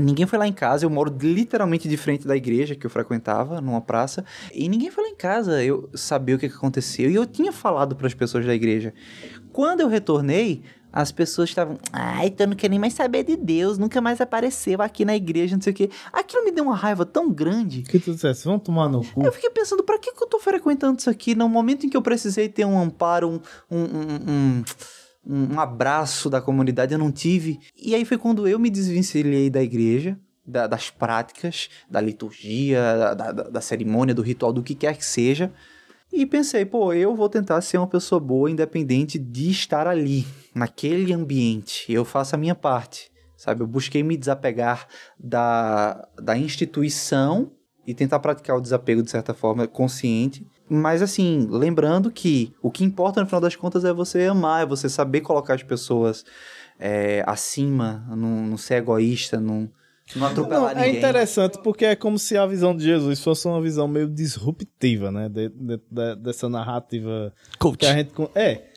ninguém foi lá em casa. Eu moro literalmente de frente da igreja que eu frequentava, numa praça. E ninguém foi lá em casa eu saber o que aconteceu. E eu tinha falado para as pessoas da igreja. Quando eu retornei, as pessoas estavam, ai, tu não quer nem mais saber de Deus, nunca mais apareceu aqui na igreja, não sei o quê. Aquilo me deu uma raiva tão grande. Que tu dissesse, vamos tomar no cu. Eu fiquei pensando, pra que, que eu tô frequentando isso aqui? No momento em que eu precisei ter um amparo, um, um, um, um, um- um abraço da comunidade, eu não tive. E aí foi quando eu me desvencilhei da igreja, da- das práticas, da liturgia, da, da- da cerimônia, do ritual, do que quer que seja. E pensei, pô, eu vou tentar ser uma pessoa boa, independente de estar ali, naquele ambiente. Eu faço a minha parte, sabe? Eu busquei me desapegar da, da instituição e tentar praticar o desapego de certa forma consciente. Mas assim, lembrando que o que importa no final das contas é você amar, é você saber colocar as pessoas é, acima, não, não ser egoísta, não, não Não, atropelar é ninguém. interessante porque é como se a visão de Jesus fosse uma visão meio disruptiva, né? De- de- de- dessa narrativa coach. que a gente. É.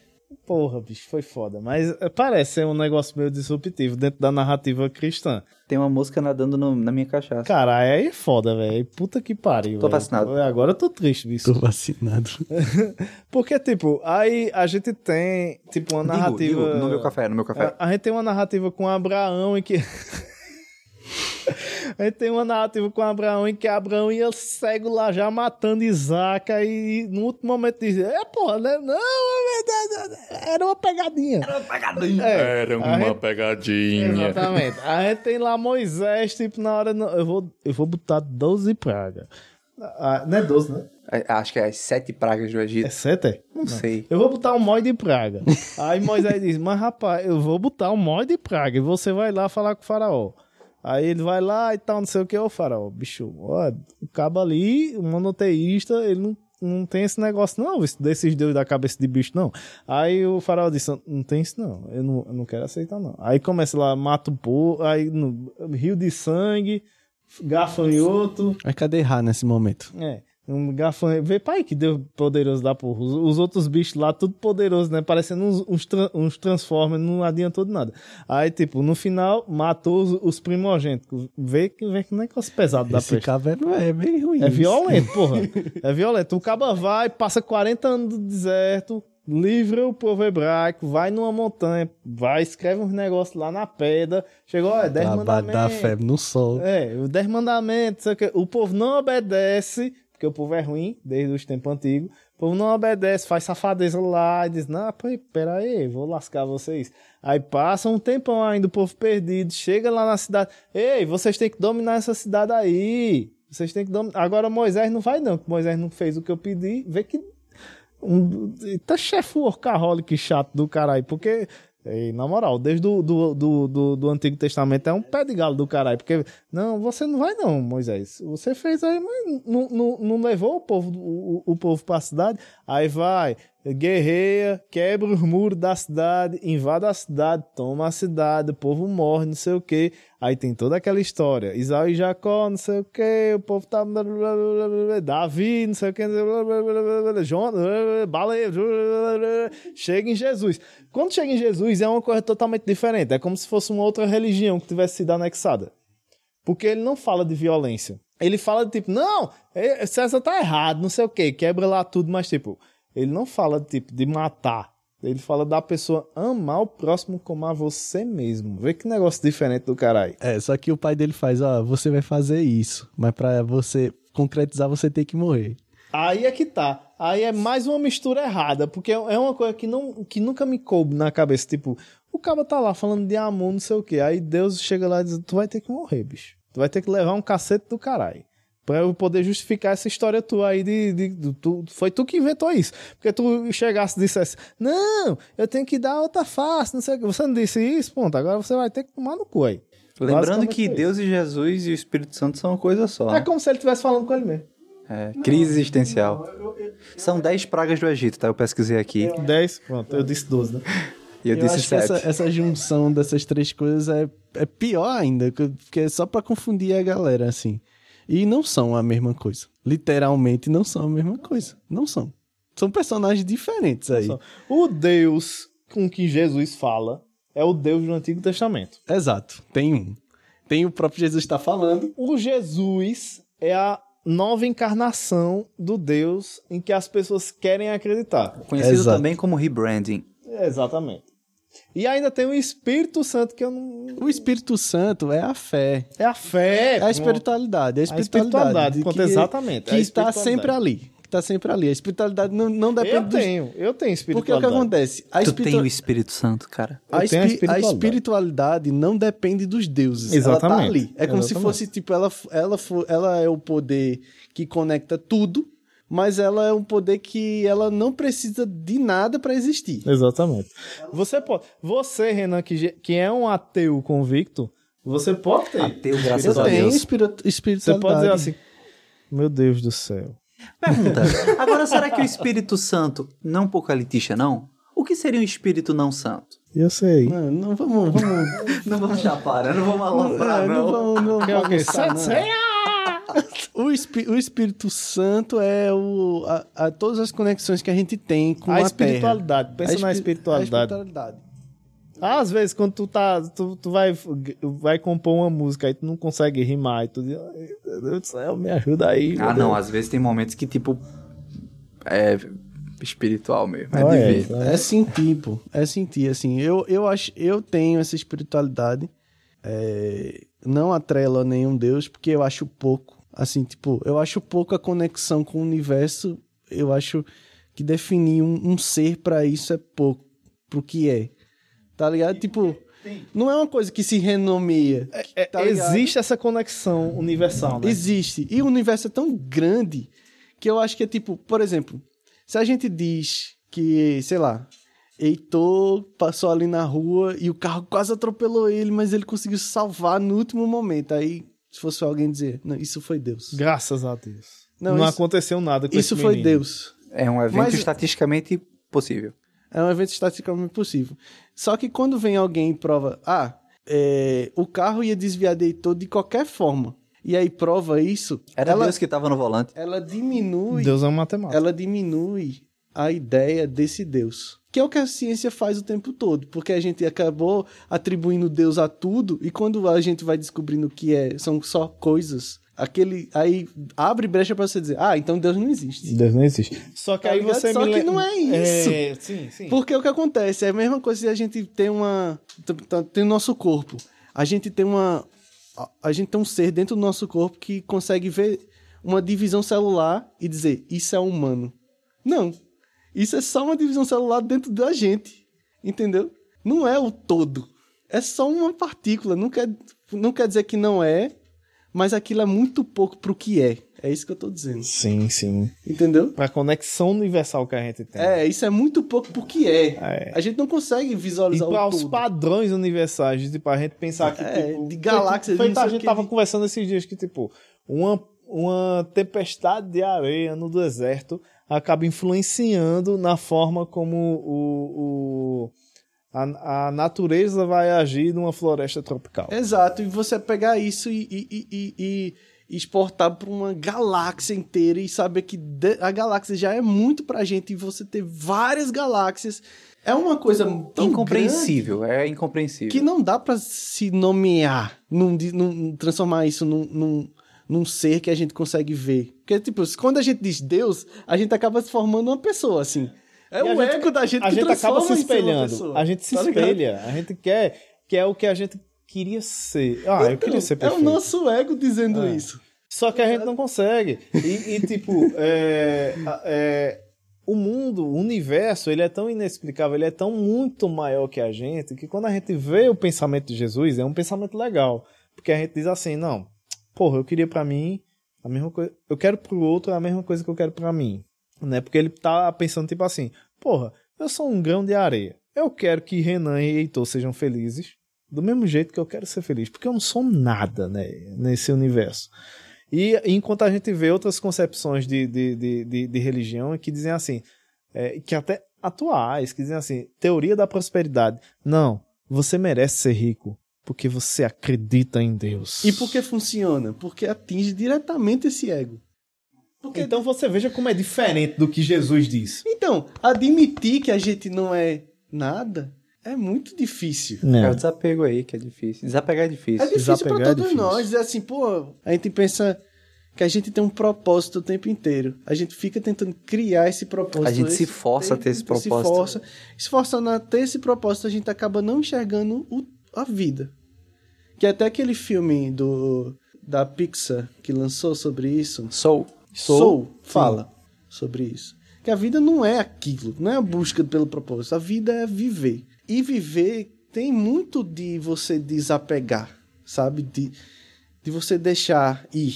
Porra, bicho, foi foda. Mas é, parece ser um negócio meio disruptivo dentro da narrativa cristã. Tem uma música nadando no- na minha cachaça. Cara, aí é foda, velho. Puta que pariu. Tô velho. vacinado. Agora eu tô triste, bicho. Tô vacinado. Porque, tipo, aí a gente tem, tipo, uma Digo, narrativa. digo, no meu café, no meu café. A, a gente tem uma narrativa com Abraão em que. a gente tem uma narrativa com Abraão em que Abraão ia cego lá já matando Isaac e no último momento diz: É, porra, né? Não, é verdade, era uma pegadinha. Era uma pegadinha. Era uma gente- pegadinha. Exatamente. A gente tem lá Moisés, tipo, na hora. não, Eu vou, eu vou botar 12 pragas. Ah, não é 12, né? É, Acho que é as sete pragas do É Egito. 7? É? Não sei. Eu vou botar um mói de praga. Aí Moisés diz: Mas rapaz, eu vou botar um mói de praga e você vai lá falar com o faraó. Aí ele vai lá e tal, não sei o que, ô faraó, bicho, ó, o cabo ali, o monoteísta, ele não, não tem esse negócio não, esse- desses deuses da cabeça de bicho não. Aí o faraó disse, não tem isso não, eu não, eu não quero aceitar não. Aí começa lá, mata o povo, aí no, rio de sangue, gafanhoto, Mas cadê Ra nesse momento? é. Um gafanhoto. Vê, pai, que deu poderoso lá, porra. Os, os outros bichos lá, tudo poderoso, né? Parecendo uns, uns, uns Transformers, não adiantou de nada. Aí, tipo, no final, matou os, os primogênitos. Vê que, vê que negócio pesado da Esse peste. caverna é bem ruim. É violento, porra. É violento. O caba vai, passa 40 anos do deserto, livra o povo hebraico, vai numa montanha, vai, escreve uns negócios lá na pedra. Chegou, ó, é 10 Trabalho da mandamentos. febre no sol. É, os dez mandamentos, sei o quê. o povo não obedece, porque o povo é ruim, desde os tempos antigos. O povo não obedece, faz safadeza lá e diz: Não, pô, pera aí, vou lascar vocês. Aí passa um tempão ainda, o povo perdido, chega lá na cidade: Ei, vocês têm que dominar essa cidade aí. Vocês têm que dominar. Agora Moisés não vai, não, porque Moisés não fez o que eu pedi. Vê que. Um, tá chefe workaholic chato do caralho, porque. Ei, na moral, desde do, do, do, do, do Antigo Testamento é um pé de galo do caralho. Porque, não, você não vai não, Moisés. Você fez aí, mas não, não, não levou o povo, o, o povo pra cidade. Aí vai, guerreia, quebra os muros da cidade, invade a cidade, toma a cidade, o povo morre, não sei o que. Aí tem toda aquela história. Isaú e Jacó, não sei o que, o povo tá. Davi, não sei o que, Jonas, baleia, chega em Jesus. Quando chega em Jesus, é uma coisa totalmente diferente. É como se fosse uma outra religião que tivesse sido anexada. Porque ele não fala de violência. Ele fala de tipo, não, César tá errado, não sei o que, quebra lá tudo, mas tipo, ele não fala tipo de matar. Ele fala da pessoa amar o próximo como a você mesmo. Vê que negócio diferente do caralho. É, só que o pai dele faz, ó, você vai fazer isso, mas pra você concretizar você tem que morrer. Aí é que tá. Aí é mais uma mistura errada, porque é uma coisa que, não, que nunca me coube na cabeça. Tipo, o cara tá lá falando de amor, não sei o que. Aí Deus chega lá e diz: Tu vai ter que morrer, bicho. Tu vai ter que levar um cacete do caralho. Pra eu poder justificar essa história tua aí de. de, de tu, foi tu que inventou isso. Porque tu chegasse e dissesse: Não, eu tenho que dar outra face, não sei o que. Você não disse isso, ponto. Agora você vai ter que tomar no cu aí. Lembrando que Deus e Jesus e o Espírito Santo são uma coisa só. É como se ele estivesse falando com ele mesmo. É, crise existencial. São 10 pragas do Egito, tá? Eu pesquisei aqui. 10, pronto, eu disse 12, né? E eu, Eu disse acho que 7. essa, essa junção dessas três coisas é, é pior ainda, porque é só pra confundir a galera, assim. E não são a mesma coisa. Literalmente não são a mesma coisa. Não são. São personagens diferentes aí. O Deus com que Jesus fala é o Deus do Antigo Testamento. Exato. Tem um. Tem o próprio Jesus está falando. O Jesus é a nova encarnação do Deus em que as pessoas querem acreditar. Conhecido Exato. também como rebranding. Exatamente. E ainda tem o Espírito Santo que eu não. O Espírito Santo é a fé. É a fé. É a espiritualidade. É a A espiritualidade. espiritualidade, pronto, que, exatamente, Que é a está espiritualidade. sempre ali. Que está sempre ali. A espiritualidade não, não depende Eu dos- tenho, eu tenho Porque o espiritualidade. que acontece? A, Tu espiritu- tem o Espírito Santo, cara. a, Eu tenho a espi- a espiritualidade. espiritualidade não depende dos deuses. Exatamente. Ela tá ali. É como se Exatamente. fosse, tipo, ela, ela, ela é o poder que conecta tudo, mas ela é um poder que ela não precisa de nada para existir. Exatamente. Você pode. Você, Renan, que, que é um ateu convicto, você pode ter. Ateu, graças Eu a tenho Deus. Você espiritualidade. pode dizer assim. Meu Deus do céu. Pergunta. Agora, será que o Espírito Santo não é um pouco elitista, não? O que seria um Espírito não santo? Eu sei. Não, não vamos... vamos Não vamos chapar, não vamos é, não vamos... Não Que é o quê? vamos não. Senha! O, Espí- o Espírito Santo é o, a, a- todas as conexões que a gente tem com a, A Terra. espiritualidade. Pensa A na espi- espiritualidade. a espiritualidade. Às vezes, quando tu tá. Tu, tu vai, vai compor uma música aí tu não consegue rimar e tu diz, "Ai, meu Deus do céu, me ajuda aí. Ah, não, Deus." às vezes tem momentos que, tipo, é espiritual mesmo. É Ah, de é. ver. É sentir, pô. É sentir, assim. Eu, eu acho, eu tenho essa espiritualidade. é, não atrelo a nenhum Deus, porque eu acho pouco. Assim, tipo, eu acho pouco a conexão com o universo. Eu acho que definir um, um ser pra isso é pouco. Pro que é. Tá ligado? Tipo, não é uma coisa que se renomeia. É, tá ligado? existe essa conexão universal, né? Existe. E o universo é tão grande que eu acho que é tipo, por exemplo, se a gente diz que, sei lá, Heitor passou ali na rua e o carro quase atropelou ele, mas ele conseguiu se salvar no último momento. Aí, se fosse alguém dizer, não, isso foi Deus. Graças a Deus. Não, Não, isso- aconteceu nada com Isso foi. Deus. É um evento Mas- estatisticamente possível. É um evento estatisticamente possível. Só que quando vem alguém e prova, ah, é, o carro ia desviar de Heitor de qualquer forma. E aí prova isso, Era ela, Deus que tava no volante. ela diminui Deus é uma matemática. ela diminui a ideia desse Deus. Que é o que a ciência faz o tempo todo, porque a gente acabou atribuindo Deus a tudo e quando a gente vai descobrindo que é, são só coisas, aquele aí abre brecha pra você dizer: "Ah, então Deus não existe". Deus não existe. Só que Tá aí ligado? você Só me que não é isso. É, sim, sim. Porque o que acontece é a mesma coisa se a gente tem uma tem o nosso corpo. A gente tem uma a gente tem um ser dentro do nosso corpo que consegue ver uma divisão celular e dizer isso é humano. Não. Isso é só uma divisão celular dentro da gente. Entendeu? Não é o todo. É só uma partícula. Não quer, não quer dizer que não é, mas aquilo é muito pouco pro que é. É isso que eu tô dizendo. Sim, sim. Entendeu? Pra conexão universal que a gente tem. É, isso é muito pouco pro que é. É. A gente não consegue E visualizar para o os padrões universais, tipo, a gente pensar que, É, tipo, de galáxias, Feito, a gente que tava conversando esses dias que, tipo, uma, uma tempestade de areia no deserto acaba influenciando na forma como o, o a, a, natureza vai agir numa floresta tropical. Exato, e você pegar isso e, e, e, e exportar para uma galáxia inteira e saber que a galáxia já é muito pra gente e você ter várias galáxias é uma coisa tão incompreensível, grande, é incompreensível. Que não dá para se nomear, num, num, transformar isso num, num, num, ser que a gente consegue ver. Porque, tipo, quando a gente diz Deus, a gente acaba se formando uma pessoa, assim. É e o gente, ego da gente a que gente acaba se espelhando. A gente se tá espelha. A gente quer, quer o que a gente queria ser. Ah, então, eu queria ser perfeito. É o nosso ego dizendo é. isso. Só que a gente não consegue. E, e tipo, é, é, o mundo, o universo, ele é tão inexplicável, ele é tão muito maior que a gente, que quando a gente vê o pensamento de Jesus, é um pensamento legal. Porque a gente diz assim, não, porra, eu queria para mim a mesma coisa, eu quero pro outro a mesma coisa que eu quero para mim. Né? Porque ele tá pensando tipo assim, porra, eu sou um grão de areia. Eu quero que Renan e Heitor sejam felizes, do mesmo jeito que eu quero ser feliz, porque eu não sou nada né, nesse universo. E enquanto a gente vê outras concepções de, de, de, de, de religião que dizem assim, é, que até atuais, que dizem assim, teoria da prosperidade. Não, você merece ser rico porque você acredita em Deus. E por que funciona? Porque atinge diretamente esse ego. Porque... Então você veja como é diferente do que Jesus diz. Então, admitir que a gente não é nada é muito difícil. É. é o desapego aí que é difícil. Desapegar é difícil. É difícil Desapegar pra é todos é nós. Dizer assim, pô, a gente pensa que a gente tem um propósito o tempo inteiro. A gente fica tentando criar esse propósito. A gente esse, se força a ter esse propósito. Se força. Se forçando a ter esse propósito, a gente acaba não enxergando o, a vida. Que até aquele filme do da Pixar que lançou sobre isso. Soul. Soul, Soul fala sobre isso. Que a vida não é aquilo, não é a busca pelo propósito. A vida é viver. E viver tem muito de você desapegar, sabe? De, de você deixar ir,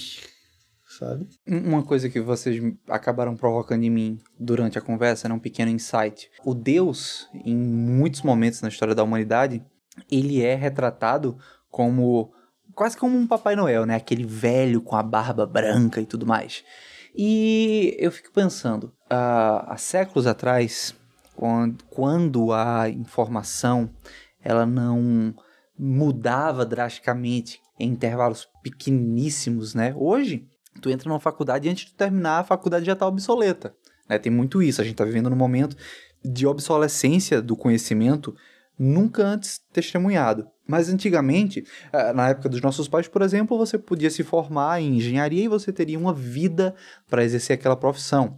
sabe? Uma coisa que vocês acabaram provocando em mim durante a conversa era um pequeno insight. O Deus, em muitos momentos na história da humanidade, ele é retratado como quase como um Papai Noel, né? Aquele velho com a barba branca e tudo mais. E eu fico pensando, uh, há séculos atrás, quando, quando a informação ela não mudava drasticamente em intervalos pequeníssimos, né? Hoje, tu entra numa faculdade e antes de terminar, a faculdade já está obsoleta. Né? Tem muito isso. A gente está vivendo num momento de obsolescência do conhecimento nunca antes testemunhado. Mas antigamente, eh, na época dos nossos pais, por exemplo, você podia se formar em engenharia e você teria uma vida para exercer aquela profissão.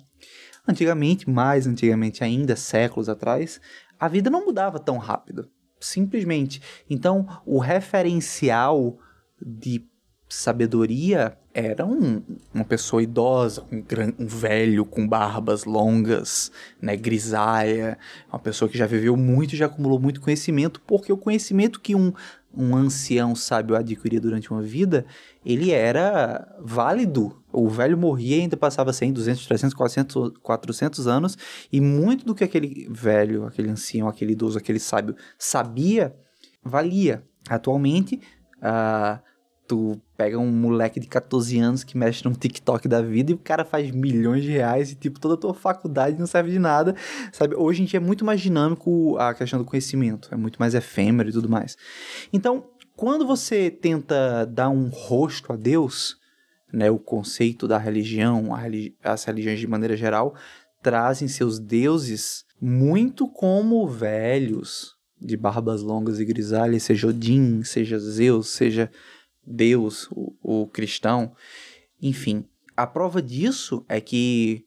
Antigamente, mais antigamente ainda, séculos atrás, a vida não mudava tão rápido. Simplesmente. Então, o referencial de sabedoria era um, uma pessoa idosa, um, um, velho com barbas longas, né, grisalha, uma pessoa que já viveu muito e já acumulou muito conhecimento, porque o conhecimento que um, um ancião sábio adquiria durante uma vida, ele era válido. O velho morria e ainda passava 100, 200, 300, 400, 400 anos, e muito do que aquele velho, aquele ancião, aquele idoso, aquele sábio sabia, valia. Atualmente, uh, tu pega um moleque de 14 anos que mexe num TikTok da vida e o cara faz milhões de reais e, tipo, toda a tua faculdade não serve de nada, sabe? Hoje em dia é muito mais dinâmico a questão do conhecimento, é muito mais efêmero e tudo mais. Então, quando você tenta dar um rosto a Deus, né, o conceito da religião, religi as religiões de maneira geral, trazem seus deuses muito como velhos, de barbas longas e grisalhas, seja Odin, seja Zeus, seja Deus, o, o cristão. Enfim, a prova disso é que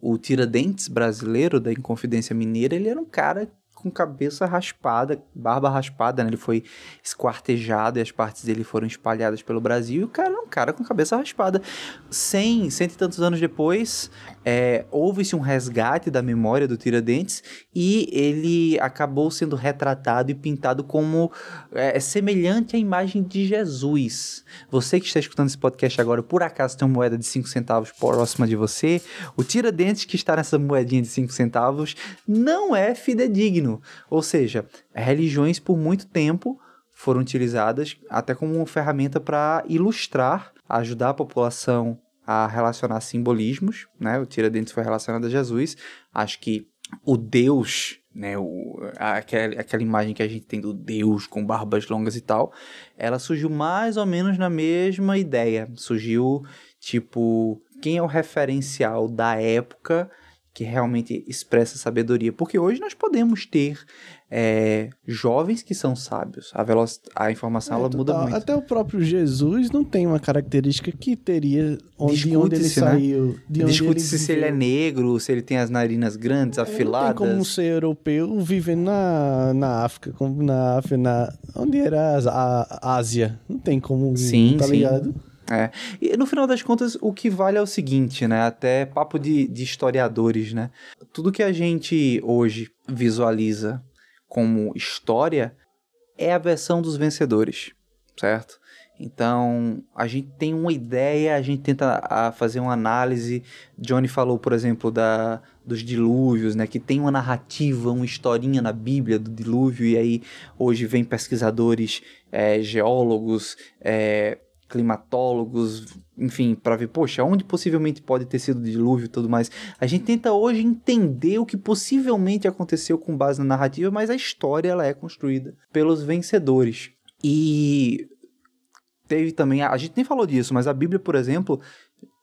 o Tiradentes brasileiro da Inconfidência Mineira, ele era um cara com cabeça raspada, barba raspada, né? Ele foi esquartejado e as partes dele foram espalhadas pelo Brasil. E o cara é um cara com cabeça raspada. Cem, cento e tantos anos depois, é, houve-se um resgate da memória do Tiradentes e ele acabou sendo retratado e pintado como é, semelhante à imagem de Jesus. Você que está escutando esse podcast agora, por acaso tem uma moeda de 5 centavos próxima de você, o Tiradentes que está nessa moedinha de 5 centavos não é fidedigno. Ou seja, religiões por muito tempo foram utilizadas até como uma ferramenta para ilustrar, ajudar a população a relacionar simbolismos, né? O Tiradentes foi relacionado a Jesus. Acho que o Deus, né? O, aquela, aquela imagem que a gente tem do Deus com barbas longas e tal, ela surgiu mais ou menos na mesma ideia. Surgiu tipo quem é o referencial da época que realmente expressa sabedoria. Porque hoje nós podemos ter é, jovens que são sábios. A, a informação é, ela muda muito. Até o próprio Jesus não tem uma característica que teria onde, de onde ele né? saiu. Discute-se se ele é negro, se ele tem as narinas grandes, afiladas. Não tem como ser europeu vivendo na, na África, como na África, na, onde era a, a Ásia. Não tem como, sim, tá sim. ligado? É. E no final das contas, o que vale é o seguinte, né? Até papo de, de historiadores, né? Tudo que a gente hoje visualiza como história é a versão dos vencedores, certo? Então, a gente tem uma ideia, a gente tenta a fazer uma análise. Johnny falou, por exemplo, da, dos dilúvios, né? Que tem uma narrativa, uma historinha na Bíblia do dilúvio, e aí hoje vem pesquisadores, é, geólogos, é, climatólogos, enfim, para ver, poxa, onde possivelmente pode ter sido dilúvio e tudo mais. A gente tenta hoje entender o que possivelmente aconteceu com base na narrativa, mas a história ela é construída pelos vencedores. E teve também, a gente nem falou disso, mas a Bíblia, por exemplo,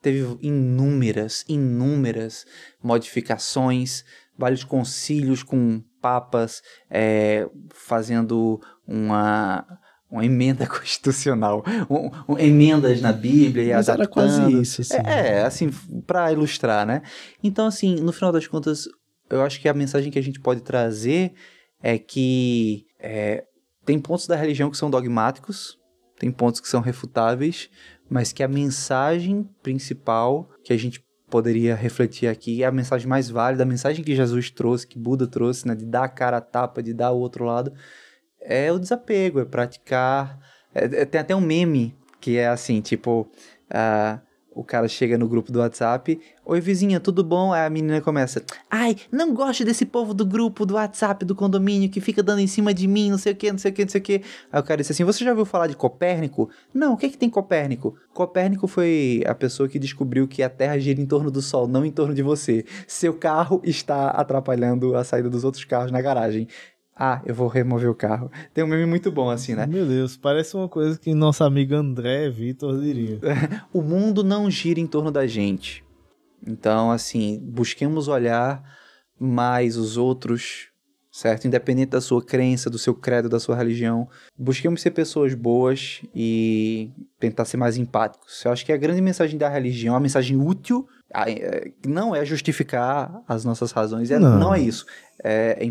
teve inúmeras, inúmeras modificações, vários concílios com papas é, fazendo uma uma emenda constitucional, um, um, emendas na Bíblia e Mas adaptando. era quase isso, assim. É, é assim, para ilustrar, né? Então, assim, no final das contas, eu acho que a mensagem que a gente pode trazer é que é, tem pontos da religião que são dogmáticos, tem pontos que são refutáveis, mas que a mensagem principal que a gente poderia refletir aqui é a mensagem mais válida, a mensagem que Jesus trouxe, que Buda trouxe, né, de dar a cara a tapa, de dar o outro lado, é o desapego, é praticar. É, é, tem até um meme que é assim, tipo, uh, o cara chega no grupo do WhatsApp, oi vizinha, tudo bom? Aí a menina começa, ai, não gosto desse povo do grupo do WhatsApp do condomínio que fica dando em cima de mim, não sei o que, não sei o que, não sei o que. Aí o cara disse assim, você já ouviu falar de Copérnico? Não, o que que tem Copérnico? Copérnico foi a pessoa que descobriu que a Terra gira em torno do Sol, não em torno de você. Seu carro está atrapalhando a saída dos outros carros na garagem. Ah, eu vou remover o carro. Tem um meme muito bom assim, né? Meu Deus, parece uma coisa que nosso amigo André Vitor diria. o mundo não gira em torno da gente. Então, assim, busquemos olhar mais os outros, certo? Independente da sua crença, do seu credo, da sua religião. Busquemos ser pessoas boas e tentar ser mais empáticos. Eu acho que a grande mensagem da religião, a mensagem útil, é, não é justificar as nossas razões, é, não. não é isso. É, é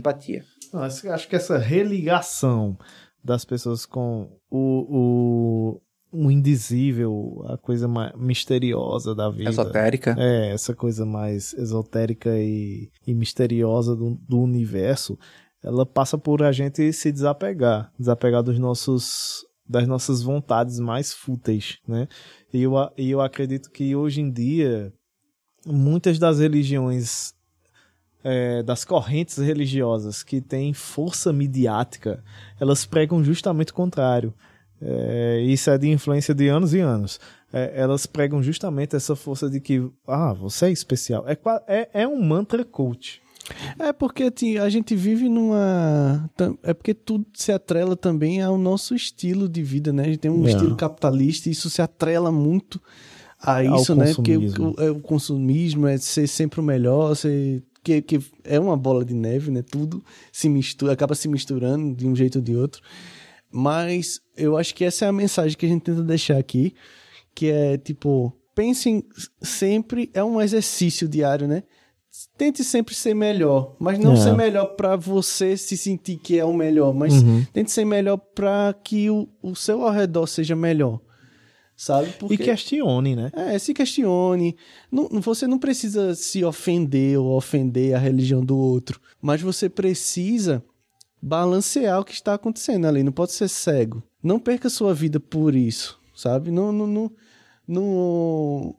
empatia. Acho que essa religação das pessoas com o, o, o indizível, a coisa mais misteriosa da vida. Esotérica. É, essa coisa mais esotérica e, e misteriosa do, do universo, ela passa por a gente se desapegar, desapegar dos nossos das nossas vontades mais fúteis, né? E eu, e eu acredito que hoje em dia muitas das religiões é, das correntes religiosas que têm força midiática, elas pregam justamente o contrário. É, isso é de influência de anos e anos. É, elas pregam justamente essa força de que, ah, você é especial. É, é, é um mantra coach. É porque a gente vive numa. É porque tudo se atrela também ao nosso estilo de vida, né? A gente tem um é. estilo capitalista e isso se atrela muito a isso, né? Porque o, o, é o, consumismo é ser sempre o melhor, ser que, que é uma bola de neve, né? Tudo se mistura, acaba se misturando de um jeito ou de outro. Mas eu acho que essa é a mensagem que a gente tenta deixar aqui, que é tipo, pensem sempre, é um exercício diário, né? Tente sempre ser melhor, mas não é. ser melhor para você se sentir que é o melhor, mas uhum. tente ser melhor para que o, o seu ao redor seja melhor sabe? Porque, e questione, né? É, se questione. Não, você não precisa se ofender ou ofender a religião do outro, mas você precisa balancear o que está acontecendo ali. Não pode ser cego. Não perca sua vida por isso, sabe? Não, não, não, não,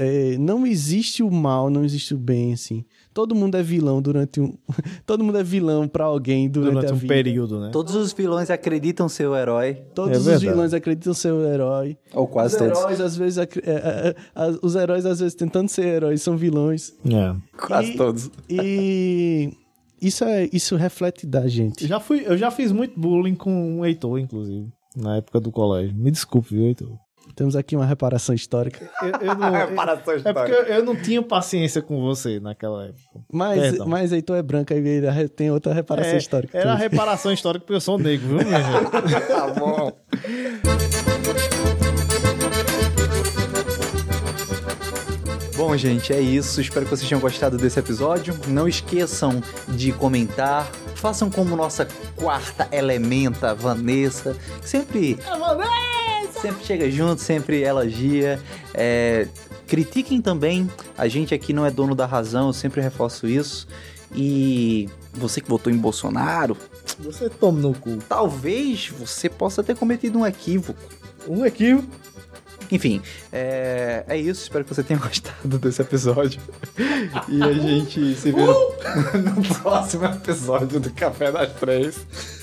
é, não existe o mal, não existe o bem, assim. Todo mundo é vilão durante um. Todo mundo é vilão pra alguém durante, Durante a um vida. período, né? Todos os vilões acreditam ser o herói. Todos É os verdade. vilões acreditam ser o herói. Ou Os quase todos. heróis, às vezes, é, é, é, os heróis, às vezes, tentando ser heróis, são vilões. É. Quase E- todos. E isso, é, isso reflete da gente. Já fui, eu já fiz muito bullying com o Heitor, inclusive, na época do colégio. Me desculpe, viu, Heitor? Temos aqui uma reparação histórica. Eu, eu não, Reparação é porque eu, eu não tinha paciência com você naquela época. Mas, Perdão. mas Heitor é branco, aí ele re- tem outra reparação É, histórica. Era a reparação histórica porque eu sou negro, viu, minha gente? tá bom. Bom, gente, é isso. Espero que vocês tenham gostado desse episódio. Não esqueçam de comentar. Façam como nossa quarta elementa, Vanessa, sempre sempre chega junto, sempre elogia. É, critiquem também. A gente aqui não é dono da razão, eu sempre reforço isso. E você que votou em Bolsonaro, Você toma no cu. talvez você possa ter cometido um equívoco. Um equívoco. Enfim, é, é isso. Espero que você tenha gostado desse episódio. E a gente se vê no, no próximo episódio do Café das Três.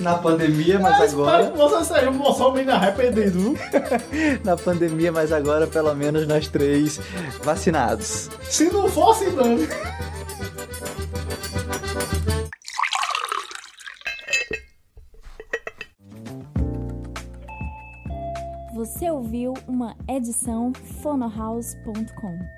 Na pandemia, mas Espero agora. você um bolsominion arrependido, viu? Na pandemia, mas agora pelo menos nós três vacinados. Se não fosse, não. Você ouviu uma edição fonohouse.com.